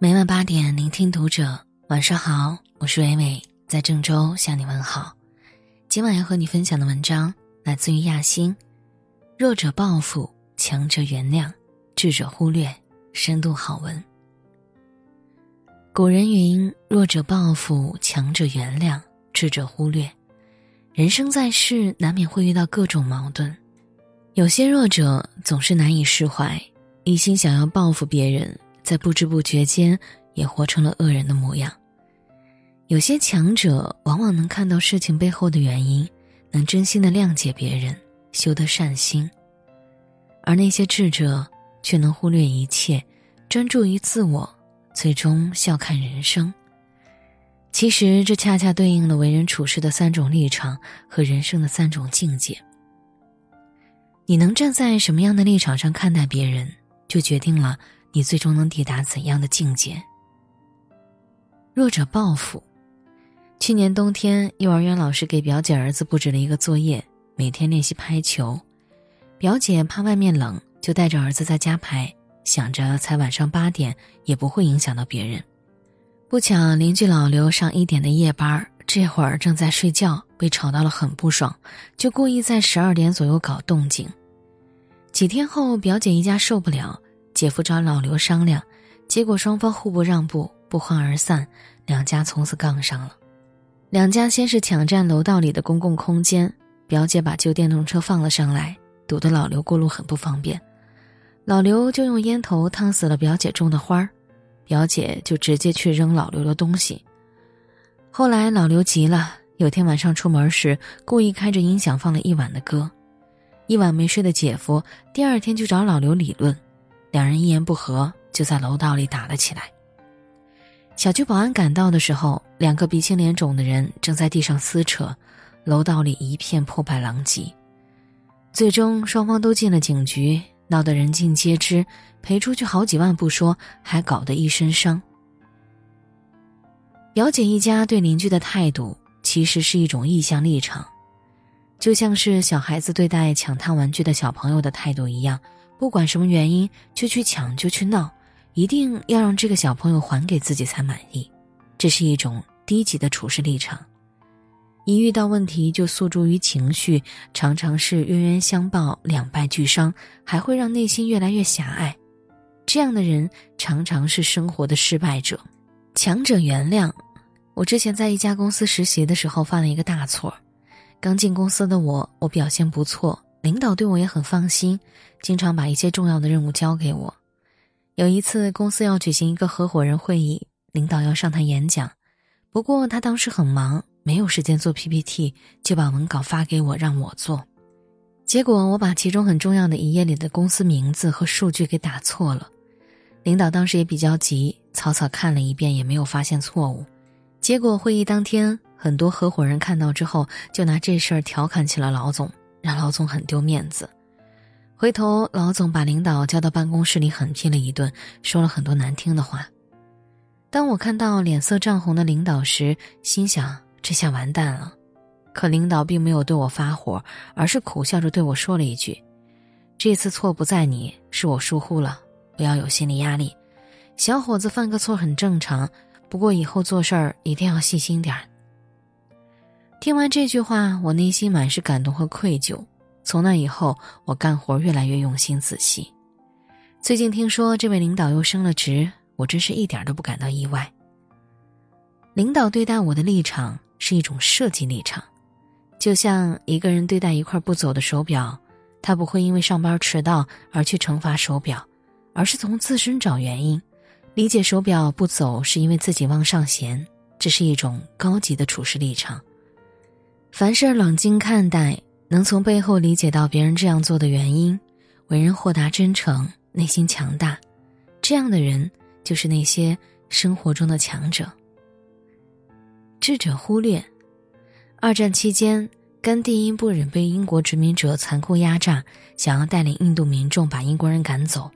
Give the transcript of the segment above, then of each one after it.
每晚八点，聆听读者。晚上好，我是伟伟，在郑州向你问好。今晚要和你分享的文章来自于亚星。弱者报复，强者原谅，智者忽略。深度好文。古人云：“弱者报复，强者原谅，智者忽略。”人生在世，难免会遇到各种矛盾。有些弱者总是难以释怀，一心想要报复别人。在不知不觉间，也活成了恶人的模样。有些强者往往能看到事情背后的原因，能真心的谅解别人，修得善心；而那些智者却能忽略一切，专注于自我，最终笑看人生。其实，这恰恰对应了为人处事的三种立场和人生的三种境界。你能站在什么样的立场上看待别人，就决定了。你最终能抵达怎样的境界？弱者报复。去年冬天，幼儿园老师给表姐儿子布置了一个作业，每天练习拍球。表姐怕外面冷，就带着儿子在家拍，想着才晚上八点，也不会影响到别人。不巧，邻居老刘上一点的夜班，这会儿正在睡觉，被吵到了，很不爽，就故意在十二点左右搞动静。几天后，表姐一家受不了。姐夫找老刘商量，结果双方互不让步，不欢而散，两家从此杠上了。两家先是抢占楼道里的公共空间，表姐把旧电动车放了上来，堵得老刘过路很不方便。老刘就用烟头烫死了表姐种的花儿，表姐就直接去扔老刘的东西。后来老刘急了，有天晚上出门时故意开着音响放了一晚的歌，一晚没睡的姐夫第二天就找老刘理论。两人一言不合，就在楼道里打了起来。小区保安赶到的时候，两个鼻青脸肿的人正在地上撕扯，楼道里一片破败狼藉。最终，双方都进了警局，闹得人尽皆知，赔出去好几万不说，还搞得一身伤。表姐一家对邻居的态度，其实是一种意向立场，就像是小孩子对待抢他玩具的小朋友的态度一样。不管什么原因，就去抢，就去闹，一定要让这个小朋友还给自己才满意。这是一种低级的处事立场。一遇到问题就诉诸于情绪，常常是冤冤相报两败俱伤，还会让内心越来越狭隘。这样的人常常是生活的失败者。强者原谅。我之前在一家公司实习的时候犯了一个大错。刚进公司的我，我表现不错。领导对我也很放心，经常把一些重要的任务交给我。有一次，公司要举行一个合伙人会议，领导要上台演讲，不过他当时很忙，没有时间做 PPT，就把文稿发给我让我做。结果我把其中很重要的一页里的公司名字和数据给打错了。领导当时也比较急，草草看了一遍也没有发现错误。结果会议当天，很多合伙人看到之后，就拿这事儿调侃起了老总。让老总很丢面子，回头老总把领导叫到办公室里狠批了一顿，说了很多难听的话。当我看到脸色涨红的领导时，心想这下完蛋了。可领导并没有对我发火，而是苦笑着对我说了一句：“这次错不在你，是我疏忽了，不要有心理压力。小伙子犯个错很正常，不过以后做事儿一定要细心点儿。”听完这句话，我内心满是感动和愧疚。从那以后，我干活越来越用心仔细。最近听说这位领导又升了职，我真是一点都不感到意外。领导对待我的立场是一种设计立场，就像一个人对待一块不走的手表，他不会因为上班迟到而去惩罚手表，而是从自身找原因，理解手表不走是因为自己忘上弦。这是一种高级的处事立场。凡事冷静看待，能从背后理解到别人这样做的原因，为人豁达真诚，内心强大，这样的人就是那些生活中的强者。智者忽略，二战期间，甘地因不忍被英国殖民者残酷压榨，想要带领印度民众把英国人赶走，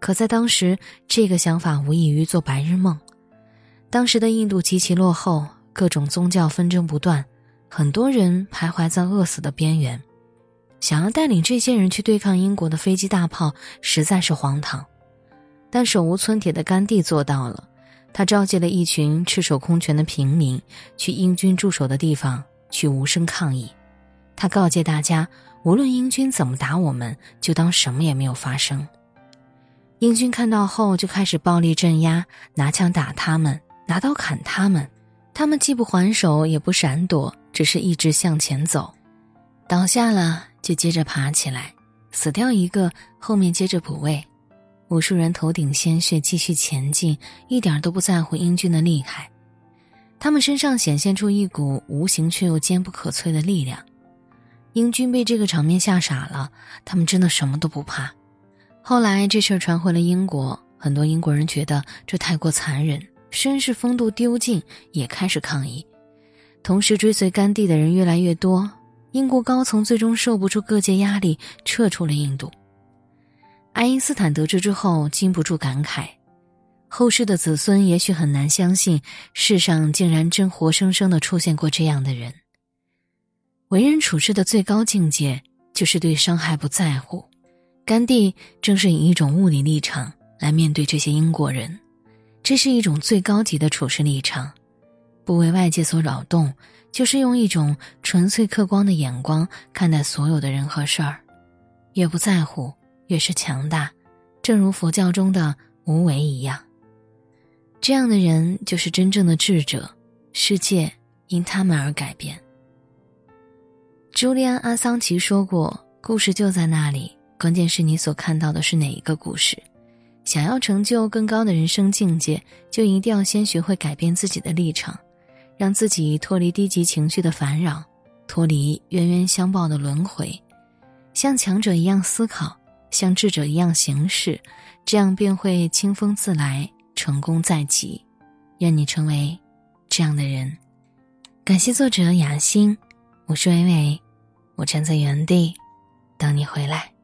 可在当时，这个想法无异于做白日梦。当时的印度极其落后，各种宗教纷争不断。很多人徘徊在饿死的边缘，想要带领这些人去对抗英国的飞机大炮，实在是荒唐。但手无寸铁的甘地做到了，他召集了一群赤手空拳的平民，去英军驻守的地方去无声抗议。他告诫大家，无论英军怎么打我们，就当什么也没有发生。英军看到后就开始暴力镇压，拿枪打他们，拿刀砍他们。他们既不还手，也不闪躲，只是一直向前走。倒下了就接着爬起来，死掉一个，后面接着补位。无数人头顶鲜血，继续前进，一点都不在乎英军的厉害。他们身上显现出一股无形却又坚不可摧的力量。英军被这个场面吓傻了，他们真的什么都不怕。后来这事儿传回了英国，很多英国人觉得这太过残忍，绅士风度丢尽，也开始抗议。同时追随甘地的人越来越多，英国高层最终受不住各界压力，撤出了印度。爱因斯坦得知之后，禁不住感慨：后世的子孙也许很难相信，世上竟然真活生生的出现过这样的人。为人处事的最高境界，就是对伤害不在乎。甘地正是以一种物理立场来面对这些英国人，这是一种最高级的处事立场，不为外界所扰动，就是用一种纯粹客观的眼光看待所有的人和事儿，越不在乎。越是强大，正如佛教中的无为一样。这样的人就是真正的智者，世界因他们而改变。朱利安·阿桑奇说过：“故事就在那里，关键是你所看到的是哪一个故事。想要成就更高的人生境界，就一定要先学会改变自己的立场，让自己脱离低级情绪的烦扰，脱离冤冤相报的轮回，像强者一样思考。”像智者一样行事，这样便会清风自来，成功在即。愿你成为这样的人。感谢作者雅欣，我是伟伟，我站在原地等你回来。